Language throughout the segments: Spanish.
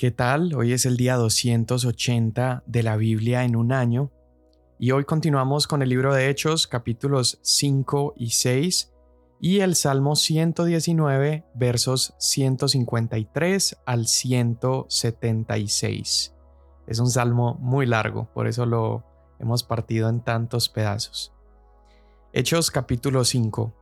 ¿Qué tal? Hoy es el día 280 de la Biblia en un año y hoy continuamos con el libro de Hechos capítulos 5 y 6 y el Salmo 119 versos 153 al 176. Es un salmo muy largo, por eso lo hemos partido en tantos pedazos. Hechos capítulo 5.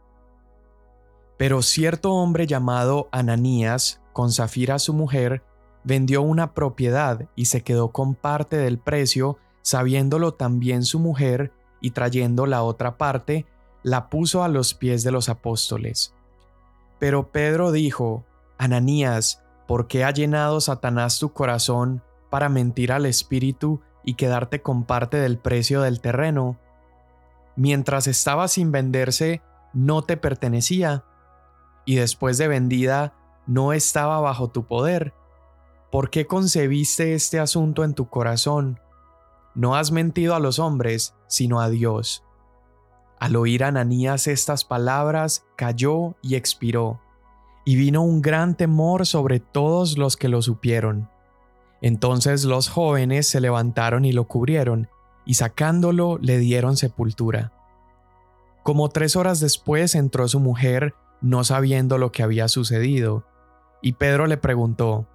Pero cierto hombre llamado Ananías, con Zafira su mujer, vendió una propiedad y se quedó con parte del precio, sabiéndolo también su mujer, y trayendo la otra parte, la puso a los pies de los apóstoles. Pero Pedro dijo, Ananías, ¿por qué ha llenado Satanás tu corazón para mentir al Espíritu y quedarte con parte del precio del terreno? Mientras estaba sin venderse, no te pertenecía, y después de vendida, no estaba bajo tu poder. ¿Por qué concebiste este asunto en tu corazón? No has mentido a los hombres, sino a Dios. Al oír Ananías estas palabras, cayó y expiró, y vino un gran temor sobre todos los que lo supieron. Entonces los jóvenes se levantaron y lo cubrieron, y sacándolo le dieron sepultura. Como tres horas después entró su mujer, no sabiendo lo que había sucedido, y Pedro le preguntó,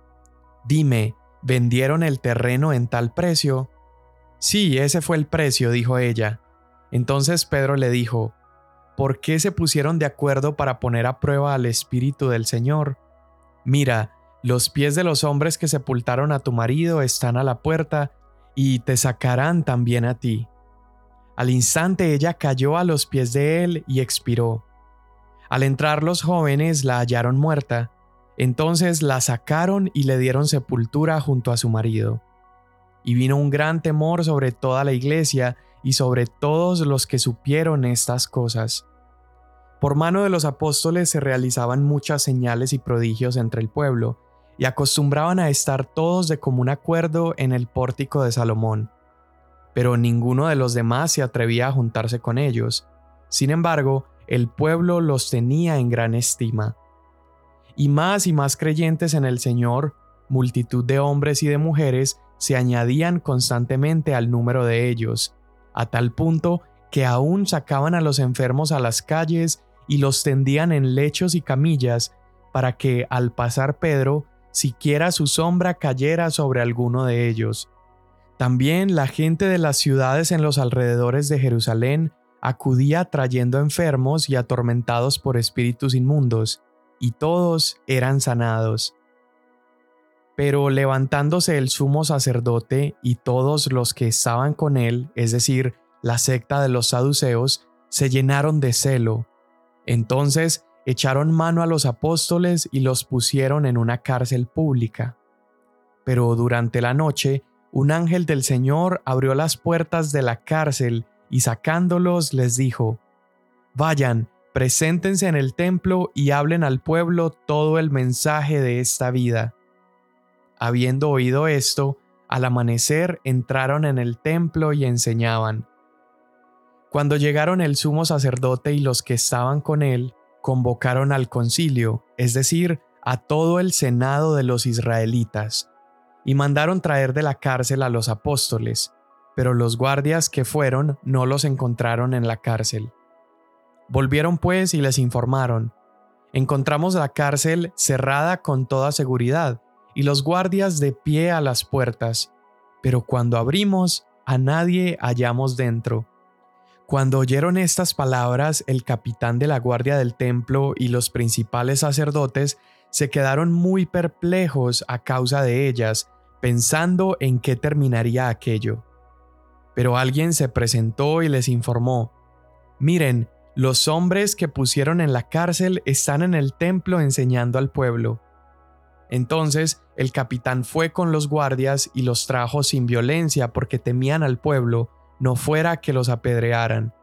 Dime, ¿vendieron el terreno en tal precio? Sí, ese fue el precio, dijo ella. Entonces Pedro le dijo, ¿por qué se pusieron de acuerdo para poner a prueba al Espíritu del Señor? Mira, los pies de los hombres que sepultaron a tu marido están a la puerta, y te sacarán también a ti. Al instante ella cayó a los pies de él y expiró. Al entrar los jóvenes la hallaron muerta, entonces la sacaron y le dieron sepultura junto a su marido. Y vino un gran temor sobre toda la iglesia y sobre todos los que supieron estas cosas. Por mano de los apóstoles se realizaban muchas señales y prodigios entre el pueblo, y acostumbraban a estar todos de común acuerdo en el pórtico de Salomón. Pero ninguno de los demás se atrevía a juntarse con ellos. Sin embargo, el pueblo los tenía en gran estima y más y más creyentes en el Señor, multitud de hombres y de mujeres se añadían constantemente al número de ellos, a tal punto que aún sacaban a los enfermos a las calles y los tendían en lechos y camillas, para que al pasar Pedro, siquiera su sombra cayera sobre alguno de ellos. También la gente de las ciudades en los alrededores de Jerusalén acudía trayendo enfermos y atormentados por espíritus inmundos, y todos eran sanados. Pero levantándose el sumo sacerdote y todos los que estaban con él, es decir, la secta de los saduceos, se llenaron de celo. Entonces echaron mano a los apóstoles y los pusieron en una cárcel pública. Pero durante la noche, un ángel del Señor abrió las puertas de la cárcel y sacándolos les dijo, Vayan, preséntense en el templo y hablen al pueblo todo el mensaje de esta vida. Habiendo oído esto, al amanecer entraron en el templo y enseñaban. Cuando llegaron el sumo sacerdote y los que estaban con él, convocaron al concilio, es decir, a todo el senado de los israelitas, y mandaron traer de la cárcel a los apóstoles, pero los guardias que fueron no los encontraron en la cárcel. Volvieron pues y les informaron. Encontramos la cárcel cerrada con toda seguridad y los guardias de pie a las puertas, pero cuando abrimos a nadie hallamos dentro. Cuando oyeron estas palabras, el capitán de la guardia del templo y los principales sacerdotes se quedaron muy perplejos a causa de ellas, pensando en qué terminaría aquello. Pero alguien se presentó y les informó, Miren, los hombres que pusieron en la cárcel están en el templo enseñando al pueblo. Entonces el capitán fue con los guardias y los trajo sin violencia porque temían al pueblo, no fuera que los apedrearan.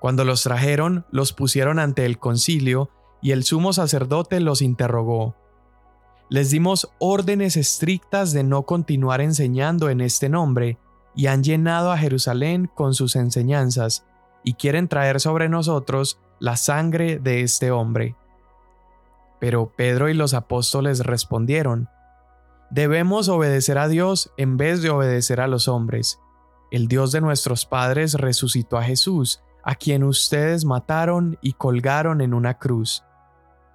Cuando los trajeron, los pusieron ante el concilio y el sumo sacerdote los interrogó. Les dimos órdenes estrictas de no continuar enseñando en este nombre, y han llenado a Jerusalén con sus enseñanzas, y quieren traer sobre nosotros la sangre de este hombre. Pero Pedro y los apóstoles respondieron, Debemos obedecer a Dios en vez de obedecer a los hombres. El Dios de nuestros padres resucitó a Jesús, a quien ustedes mataron y colgaron en una cruz.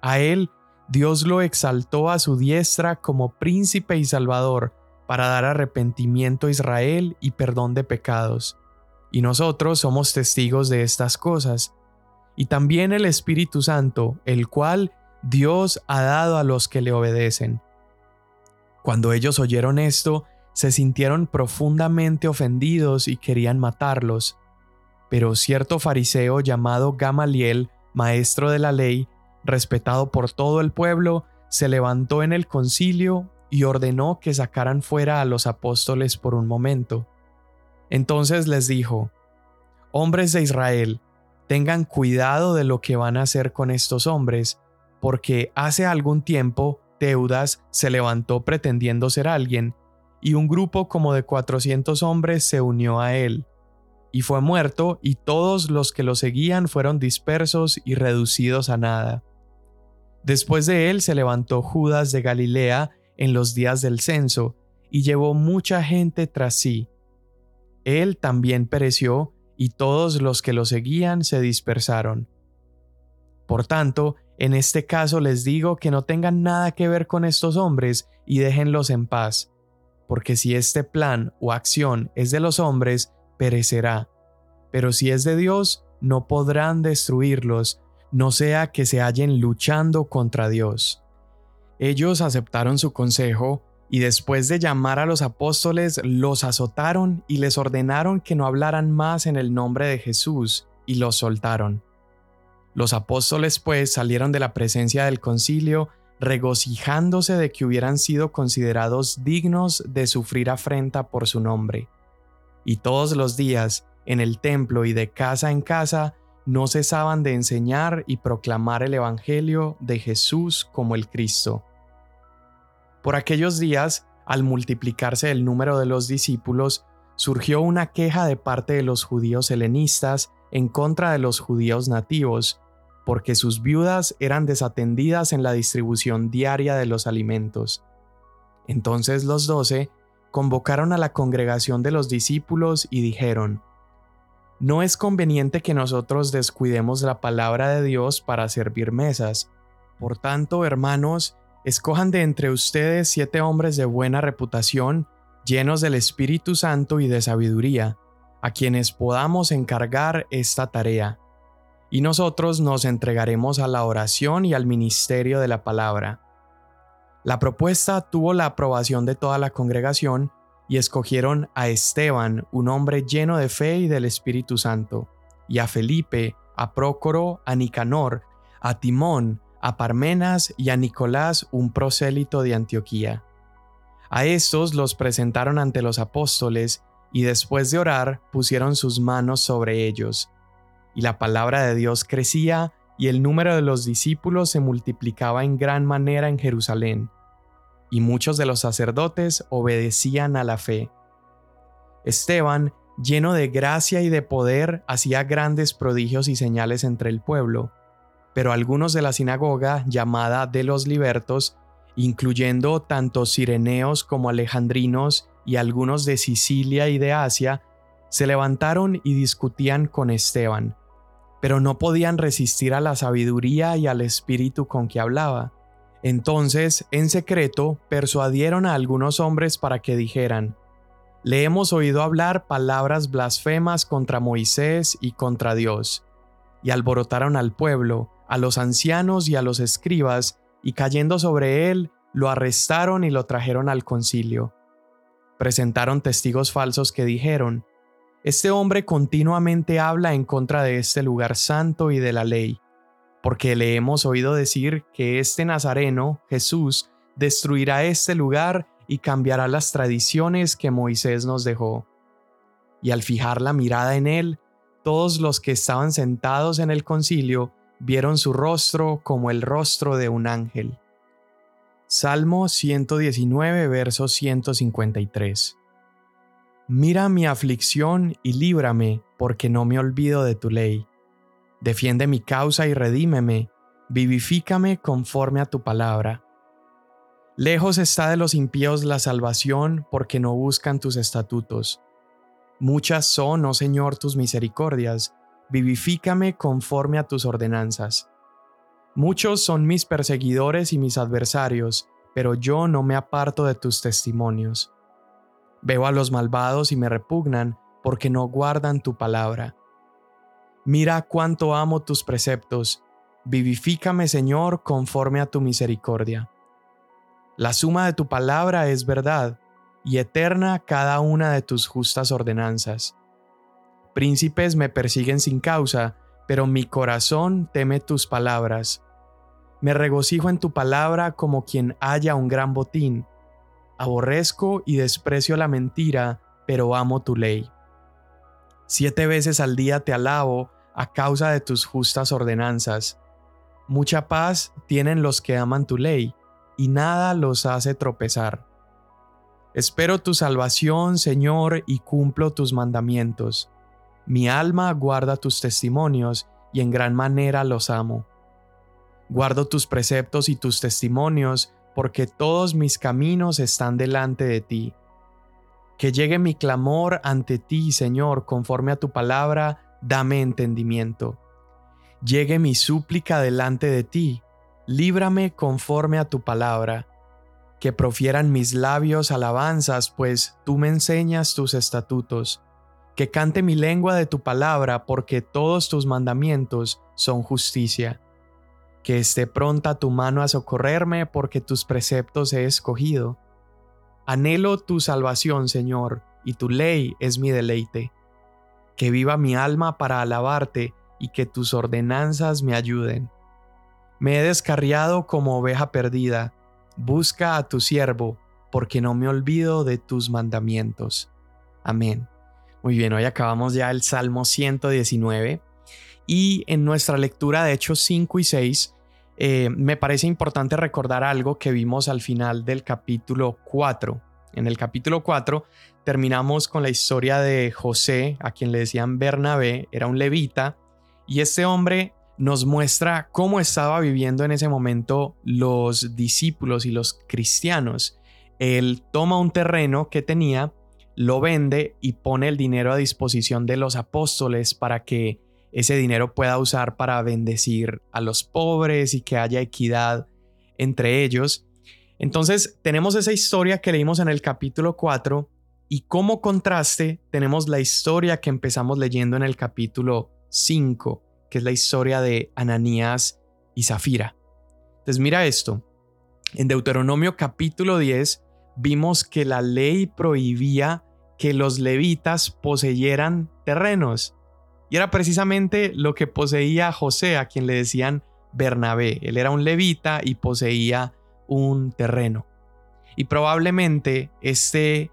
A él Dios lo exaltó a su diestra como príncipe y salvador para dar arrepentimiento a Israel y perdón de pecados. Y nosotros somos testigos de estas cosas. Y también el Espíritu Santo, el cual Dios ha dado a los que le obedecen. Cuando ellos oyeron esto, se sintieron profundamente ofendidos y querían matarlos. Pero cierto fariseo llamado Gamaliel, maestro de la ley, respetado por todo el pueblo, se levantó en el concilio y ordenó que sacaran fuera a los apóstoles por un momento. Entonces les dijo, Hombres de Israel, tengan cuidado de lo que van a hacer con estos hombres, porque hace algún tiempo Teudas se levantó pretendiendo ser alguien, y un grupo como de cuatrocientos hombres se unió a él, y fue muerto, y todos los que lo seguían fueron dispersos y reducidos a nada. Después de él se levantó Judas de Galilea en los días del censo, y llevó mucha gente tras sí. Él también pereció, y todos los que lo seguían se dispersaron. Por tanto, en este caso les digo que no tengan nada que ver con estos hombres y déjenlos en paz, porque si este plan o acción es de los hombres, perecerá, pero si es de Dios, no podrán destruirlos, no sea que se hallen luchando contra Dios. Ellos aceptaron su consejo y después de llamar a los apóstoles los azotaron y les ordenaron que no hablaran más en el nombre de Jesús y los soltaron. Los apóstoles pues salieron de la presencia del concilio regocijándose de que hubieran sido considerados dignos de sufrir afrenta por su nombre. Y todos los días, en el templo y de casa en casa, no cesaban de enseñar y proclamar el Evangelio de Jesús como el Cristo. Por aquellos días, al multiplicarse el número de los discípulos, surgió una queja de parte de los judíos helenistas en contra de los judíos nativos, porque sus viudas eran desatendidas en la distribución diaria de los alimentos. Entonces los doce convocaron a la congregación de los discípulos y dijeron, no es conveniente que nosotros descuidemos la palabra de Dios para servir mesas. Por tanto, hermanos, escojan de entre ustedes siete hombres de buena reputación, llenos del Espíritu Santo y de sabiduría, a quienes podamos encargar esta tarea. Y nosotros nos entregaremos a la oración y al ministerio de la palabra. La propuesta tuvo la aprobación de toda la congregación, y escogieron a Esteban, un hombre lleno de fe y del Espíritu Santo, y a Felipe, a Prócoro, a Nicanor, a Timón, a Parmenas y a Nicolás, un prosélito de Antioquía. A estos los presentaron ante los apóstoles, y después de orar pusieron sus manos sobre ellos. Y la palabra de Dios crecía, y el número de los discípulos se multiplicaba en gran manera en Jerusalén y muchos de los sacerdotes obedecían a la fe. Esteban, lleno de gracia y de poder, hacía grandes prodigios y señales entre el pueblo, pero algunos de la sinagoga llamada de los libertos, incluyendo tanto sireneos como alejandrinos y algunos de Sicilia y de Asia, se levantaron y discutían con Esteban, pero no podían resistir a la sabiduría y al espíritu con que hablaba entonces, en secreto, persuadieron a algunos hombres para que dijeran, Le hemos oído hablar palabras blasfemas contra Moisés y contra Dios. Y alborotaron al pueblo, a los ancianos y a los escribas, y cayendo sobre él, lo arrestaron y lo trajeron al concilio. Presentaron testigos falsos que dijeron, Este hombre continuamente habla en contra de este lugar santo y de la ley porque le hemos oído decir que este Nazareno, Jesús, destruirá este lugar y cambiará las tradiciones que Moisés nos dejó. Y al fijar la mirada en él, todos los que estaban sentados en el concilio vieron su rostro como el rostro de un ángel. Salmo 119, verso 153. Mira mi aflicción y líbrame, porque no me olvido de tu ley. Defiende mi causa y redímeme, vivifícame conforme a tu palabra. Lejos está de los impíos la salvación porque no buscan tus estatutos. Muchas son, oh Señor, tus misericordias, vivifícame conforme a tus ordenanzas. Muchos son mis perseguidores y mis adversarios, pero yo no me aparto de tus testimonios. Veo a los malvados y me repugnan, porque no guardan tu palabra. Mira cuánto amo tus preceptos, vivifícame Señor conforme a tu misericordia. La suma de tu palabra es verdad, y eterna cada una de tus justas ordenanzas. Príncipes me persiguen sin causa, pero mi corazón teme tus palabras. Me regocijo en tu palabra como quien halla un gran botín. Aborrezco y desprecio la mentira, pero amo tu ley. Siete veces al día te alabo a causa de tus justas ordenanzas. Mucha paz tienen los que aman tu ley, y nada los hace tropezar. Espero tu salvación, Señor, y cumplo tus mandamientos. Mi alma guarda tus testimonios, y en gran manera los amo. Guardo tus preceptos y tus testimonios, porque todos mis caminos están delante de ti. Que llegue mi clamor ante ti, Señor, conforme a tu palabra, dame entendimiento. Llegue mi súplica delante de ti, líbrame conforme a tu palabra. Que profieran mis labios alabanzas, pues tú me enseñas tus estatutos. Que cante mi lengua de tu palabra, porque todos tus mandamientos son justicia que esté pronta tu mano a socorrerme, porque tus preceptos he escogido. Anhelo tu salvación, Señor, y tu ley es mi deleite. Que viva mi alma para alabarte y que tus ordenanzas me ayuden. Me he descarriado como oveja perdida. Busca a tu siervo, porque no me olvido de tus mandamientos. Amén. Muy bien, hoy acabamos ya el Salmo 119 y en nuestra lectura de Hechos 5 y 6, eh, me parece importante recordar algo que vimos al final del capítulo 4. En el capítulo 4 terminamos con la historia de José, a quien le decían Bernabé, era un levita, y este hombre nos muestra cómo estaba viviendo en ese momento los discípulos y los cristianos. Él toma un terreno que tenía, lo vende y pone el dinero a disposición de los apóstoles para que ese dinero pueda usar para bendecir a los pobres y que haya equidad entre ellos. Entonces tenemos esa historia que leímos en el capítulo 4 y como contraste tenemos la historia que empezamos leyendo en el capítulo 5, que es la historia de Ananías y Zafira. Entonces mira esto, en Deuteronomio capítulo 10 vimos que la ley prohibía que los levitas poseyeran terrenos. Y era precisamente lo que poseía José, a quien le decían Bernabé. Él era un levita y poseía un terreno. Y probablemente este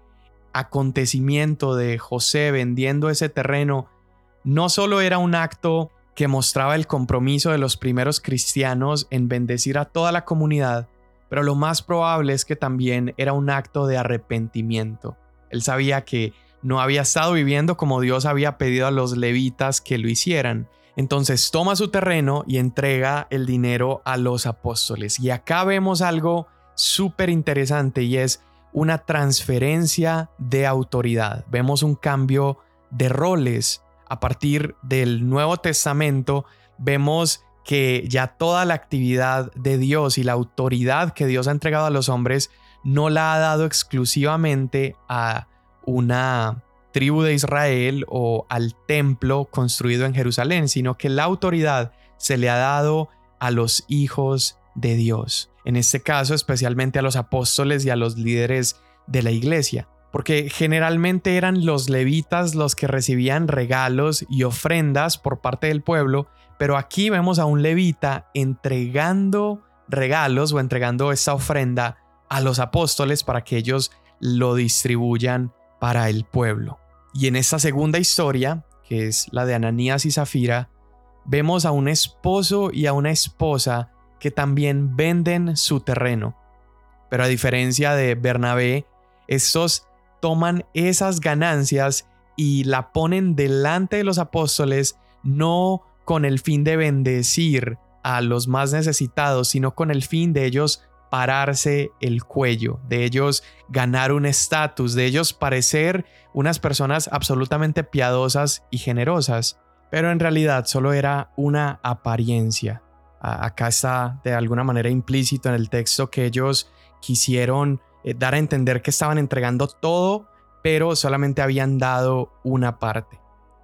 acontecimiento de José vendiendo ese terreno no solo era un acto que mostraba el compromiso de los primeros cristianos en bendecir a toda la comunidad, pero lo más probable es que también era un acto de arrepentimiento. Él sabía que no había estado viviendo como Dios había pedido a los levitas que lo hicieran. Entonces toma su terreno y entrega el dinero a los apóstoles. Y acá vemos algo súper interesante y es una transferencia de autoridad. Vemos un cambio de roles. A partir del Nuevo Testamento vemos que ya toda la actividad de Dios y la autoridad que Dios ha entregado a los hombres no la ha dado exclusivamente a una tribu de Israel o al templo construido en Jerusalén, sino que la autoridad se le ha dado a los hijos de Dios. En este caso, especialmente a los apóstoles y a los líderes de la iglesia, porque generalmente eran los levitas los que recibían regalos y ofrendas por parte del pueblo, pero aquí vemos a un levita entregando regalos o entregando esta ofrenda a los apóstoles para que ellos lo distribuyan para el pueblo. Y en esta segunda historia, que es la de Ananías y Zafira, vemos a un esposo y a una esposa que también venden su terreno. Pero a diferencia de Bernabé, estos toman esas ganancias y la ponen delante de los apóstoles no con el fin de bendecir a los más necesitados, sino con el fin de ellos pararse el cuello, de ellos ganar un estatus, de ellos parecer unas personas absolutamente piadosas y generosas, pero en realidad solo era una apariencia. Acá está de alguna manera implícito en el texto que ellos quisieron eh, dar a entender que estaban entregando todo, pero solamente habían dado una parte.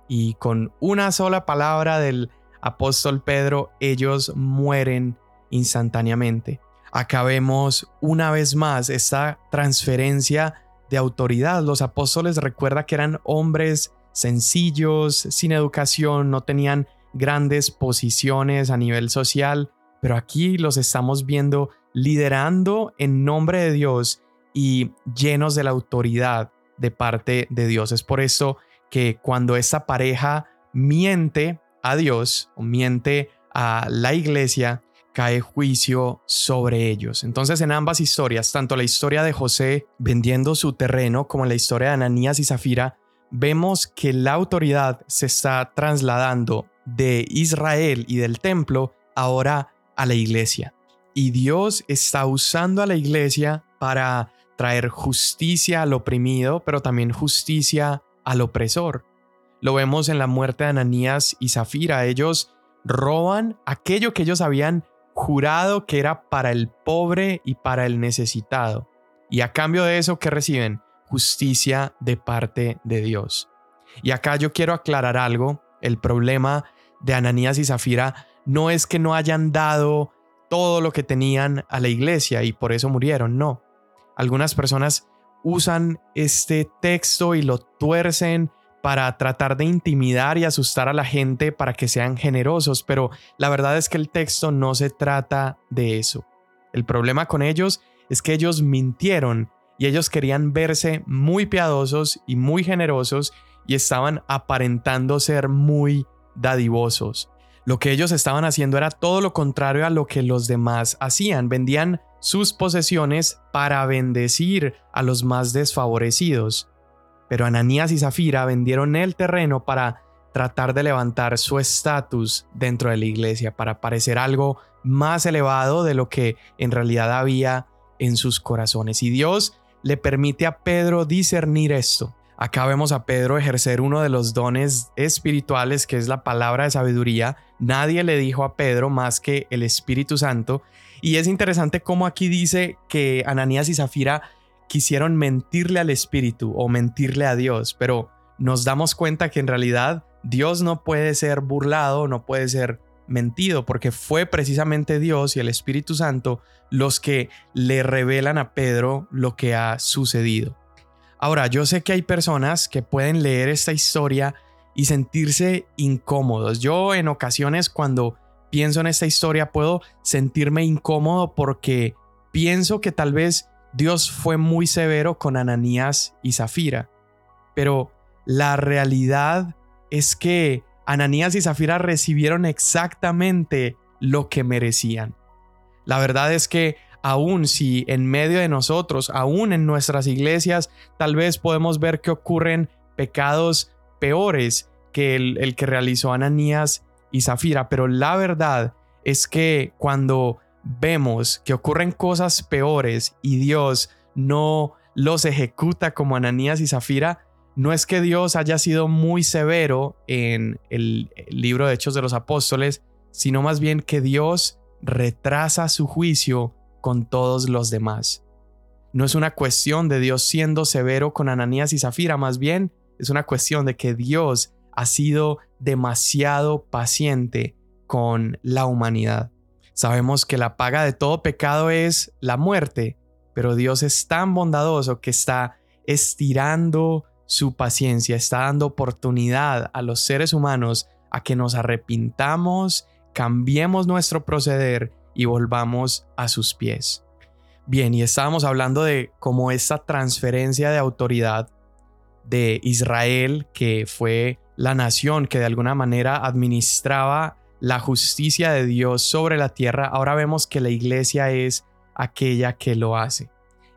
Y con una sola palabra del apóstol Pedro, ellos mueren instantáneamente. Acá vemos una vez más esta transferencia de autoridad. Los apóstoles recuerda que eran hombres sencillos, sin educación, no tenían grandes posiciones a nivel social, pero aquí los estamos viendo liderando en nombre de Dios y llenos de la autoridad de parte de Dios. Es por eso que cuando esta pareja miente a Dios o miente a la iglesia, cae juicio sobre ellos. Entonces en ambas historias, tanto la historia de José vendiendo su terreno como la historia de Ananías y Zafira, vemos que la autoridad se está trasladando de Israel y del templo ahora a la iglesia. Y Dios está usando a la iglesia para traer justicia al oprimido, pero también justicia al opresor. Lo vemos en la muerte de Ananías y Zafira. Ellos roban aquello que ellos habían jurado que era para el pobre y para el necesitado. Y a cambio de eso, ¿qué reciben? Justicia de parte de Dios. Y acá yo quiero aclarar algo. El problema de Ananías y Zafira no es que no hayan dado todo lo que tenían a la iglesia y por eso murieron, no. Algunas personas usan este texto y lo tuercen para tratar de intimidar y asustar a la gente para que sean generosos, pero la verdad es que el texto no se trata de eso. El problema con ellos es que ellos mintieron y ellos querían verse muy piadosos y muy generosos y estaban aparentando ser muy dadivosos. Lo que ellos estaban haciendo era todo lo contrario a lo que los demás hacían. Vendían sus posesiones para bendecir a los más desfavorecidos. Pero Ananías y Zafira vendieron el terreno para tratar de levantar su estatus dentro de la iglesia, para parecer algo más elevado de lo que en realidad había en sus corazones. Y Dios le permite a Pedro discernir esto. Acá vemos a Pedro ejercer uno de los dones espirituales que es la palabra de sabiduría. Nadie le dijo a Pedro más que el Espíritu Santo. Y es interesante cómo aquí dice que Ananías y Zafira quisieron mentirle al Espíritu o mentirle a Dios, pero nos damos cuenta que en realidad Dios no puede ser burlado, no puede ser mentido, porque fue precisamente Dios y el Espíritu Santo los que le revelan a Pedro lo que ha sucedido. Ahora, yo sé que hay personas que pueden leer esta historia y sentirse incómodos. Yo en ocasiones cuando pienso en esta historia puedo sentirme incómodo porque pienso que tal vez Dios fue muy severo con Ananías y Zafira. Pero la realidad es que Ananías y Zafira recibieron exactamente lo que merecían. La verdad es que aún si en medio de nosotros, aún en nuestras iglesias, tal vez podemos ver que ocurren pecados peores que el, que realizó Ananías y Zafira, pero la verdad es que cuando vemos que ocurren cosas peores y Dios no los ejecuta como Ananías y Zafira, no es que Dios haya sido muy severo en el libro de Hechos de los Apóstoles, sino más bien que Dios retrasa su juicio con todos los demás. No es una cuestión de Dios siendo severo con Ananías y Zafira, más bien es una cuestión de que Dios ha sido demasiado paciente con la humanidad. Sabemos que la paga de todo pecado es la muerte, pero Dios es tan bondadoso que está estirando su paciencia, está dando oportunidad a los seres humanos a que nos arrepintamos, cambiemos nuestro proceder y volvamos a sus pies. Bien, y estábamos hablando de cómo esta transferencia de autoridad de Israel, que fue la nación que de alguna manera administraba la justicia de Dios sobre la tierra, ahora vemos que la iglesia es aquella que lo hace.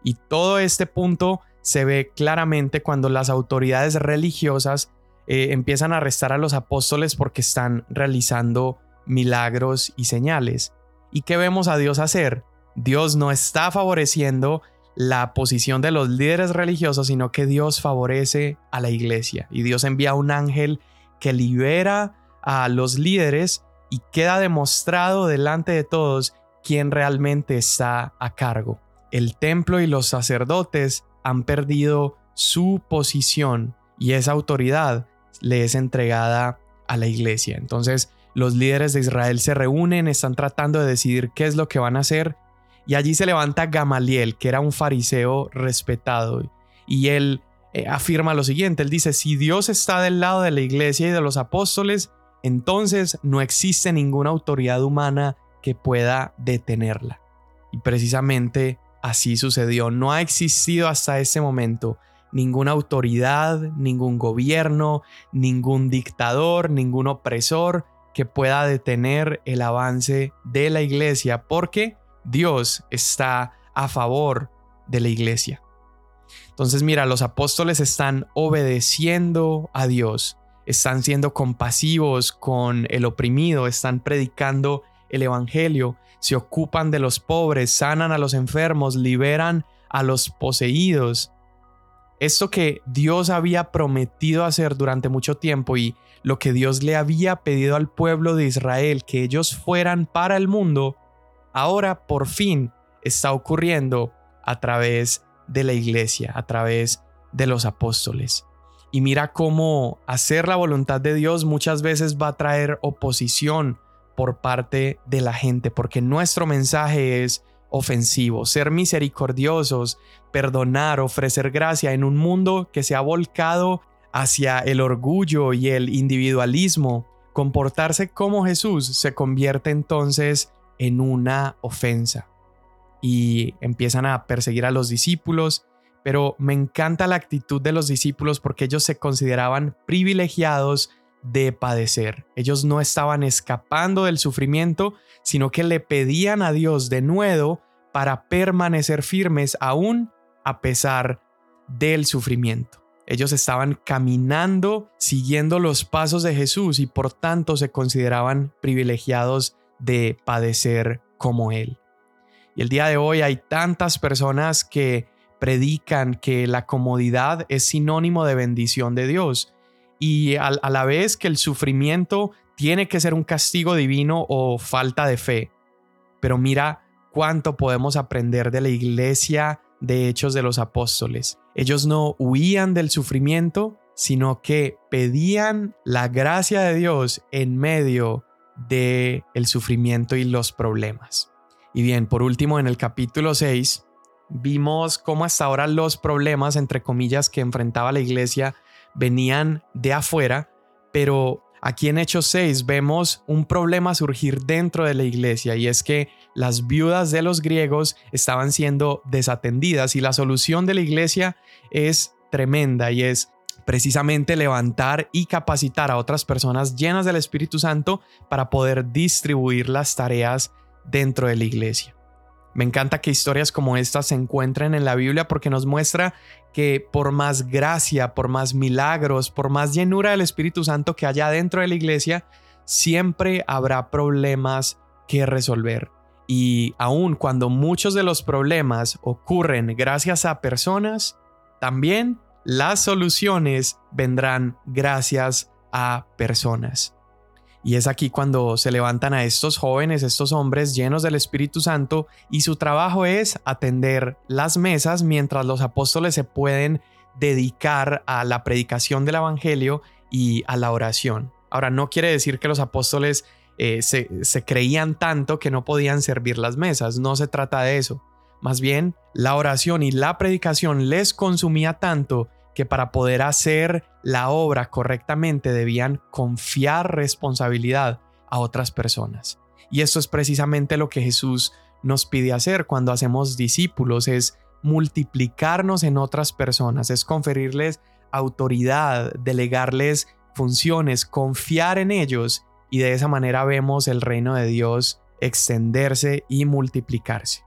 Y todo este punto se ve claramente cuando las autoridades religiosas eh, empiezan a arrestar a los apóstoles porque están realizando milagros y señales. ¿Y qué vemos a Dios hacer? Dios no está favoreciendo la posición de los líderes religiosos, sino que Dios favorece a la iglesia. Y Dios envía un ángel que libera a los líderes y queda demostrado delante de todos quién realmente está a cargo. El templo y los sacerdotes han perdido su posición y esa autoridad le es entregada a la iglesia. Entonces los líderes de Israel se reúnen, están tratando de decidir qué es lo que van a hacer y allí se levanta Gamaliel, que era un fariseo respetado y él eh, afirma lo siguiente, él dice, si Dios está del lado de la iglesia y de los apóstoles, entonces no existe ninguna autoridad humana que pueda detenerla. Y precisamente así sucedió. No ha existido hasta ese momento ninguna autoridad, ningún gobierno, ningún dictador, ningún opresor que pueda detener el avance de la iglesia porque Dios está a favor de la iglesia. Entonces mira, los apóstoles están obedeciendo a Dios están siendo compasivos con el oprimido, están predicando el Evangelio, se ocupan de los pobres, sanan a los enfermos, liberan a los poseídos. Esto que Dios había prometido hacer durante mucho tiempo y lo que Dios le había pedido al pueblo de Israel, que ellos fueran para el mundo, ahora por fin está ocurriendo a través de la iglesia, a través de los apóstoles. Y mira cómo hacer la voluntad de Dios muchas veces va a traer oposición por parte de la gente, porque nuestro mensaje es ofensivo, ser misericordiosos, perdonar, ofrecer gracia en un mundo que se ha volcado hacia el orgullo y el individualismo. Comportarse como Jesús se convierte entonces en una ofensa y empiezan a perseguir a los discípulos pero me encanta la actitud de los discípulos porque ellos se consideraban privilegiados de padecer. Ellos no estaban escapando del sufrimiento, sino que le pedían a Dios de nuevo para permanecer firmes aún a pesar del sufrimiento. Ellos estaban caminando siguiendo los pasos de Jesús y por tanto se consideraban privilegiados de padecer como Él. Y el día de hoy hay tantas personas que predican que la comodidad es sinónimo de bendición de Dios y a, la vez que el sufrimiento tiene que ser un castigo divino o falta de fe. Pero mira cuánto podemos aprender de la iglesia de Hechos de los Apóstoles. Ellos no huían del sufrimiento, sino que pedían la gracia de Dios en medio de sufrimiento y los problemas. Y bien, por último, en el capítulo 6 vimos cómo hasta ahora los problemas, entre comillas, que enfrentaba la iglesia venían de afuera, pero aquí en Hechos 6 vemos un problema surgir dentro de la iglesia y es que las viudas de los griegos estaban siendo desatendidas y la solución de la iglesia es tremenda y es precisamente levantar y capacitar a otras personas llenas del Espíritu Santo para poder distribuir las tareas dentro de la iglesia. Me encanta que historias como estas se encuentren en la Biblia porque nos muestra que por más gracia, por más milagros, por más llenura del Espíritu Santo que haya dentro de la iglesia, siempre habrá problemas que resolver. Y aun cuando muchos de los problemas ocurren gracias a personas, también las soluciones vendrán gracias a personas. Y es aquí cuando se levantan a estos jóvenes, estos hombres llenos del Espíritu Santo, y su trabajo es atender las mesas mientras los apóstoles se pueden dedicar a la predicación del Evangelio y a la oración. Ahora, no quiere decir que los apóstoles eh, se, se creían tanto que no podían servir las mesas, no se trata de eso. Más bien, la oración y la predicación les consumía tanto que para poder hacer la obra correctamente debían confiar responsabilidad a otras personas. Y esto es precisamente lo que Jesús nos pide hacer cuando hacemos discípulos, es multiplicarnos en otras personas, es conferirles autoridad, delegarles funciones, confiar en ellos y de esa manera vemos el reino de Dios extenderse y multiplicarse.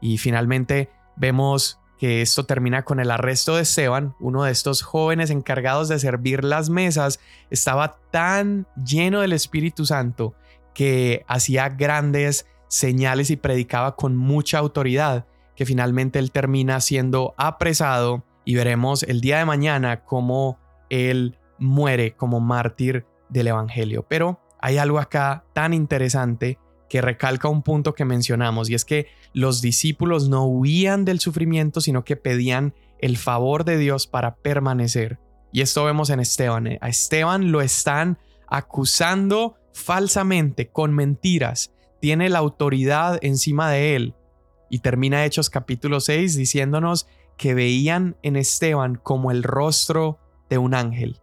Y finalmente vemos que esto termina con el arresto de Esteban, uno de estos jóvenes encargados de servir las mesas, estaba tan lleno del Espíritu Santo que hacía grandes señales y predicaba con mucha autoridad, que finalmente él termina siendo apresado y veremos el día de mañana cómo él muere como mártir del Evangelio. Pero hay algo acá tan interesante que recalca un punto que mencionamos y es que los discípulos no huían del sufrimiento, sino que pedían el favor de Dios para permanecer. Y esto vemos en Esteban. A Esteban lo están acusando falsamente, con mentiras. Tiene la autoridad encima de él. Y termina Hechos capítulo 6 diciéndonos que veían en Esteban como el rostro de un ángel.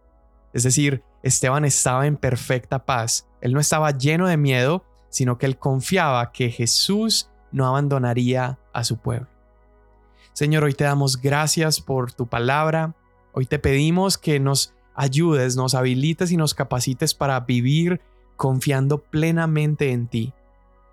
Es decir, Esteban estaba en perfecta paz. Él no estaba lleno de miedo, sino que él confiaba que Jesús no abandonaría a su pueblo. Señor, hoy te damos gracias por tu palabra. Hoy te pedimos que nos ayudes, nos habilites y nos capacites para vivir confiando plenamente en ti,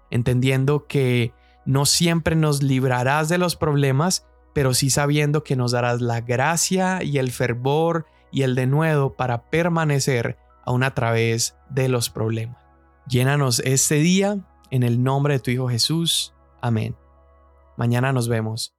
entendiendo que no siempre nos librarás de los problemas, pero sí sabiendo que nos darás la gracia y el fervor y el denuedo para permanecer aún a través de los problemas. Llénanos este día en el nombre de tu Hijo Jesús. Amén. Mañana nos vemos.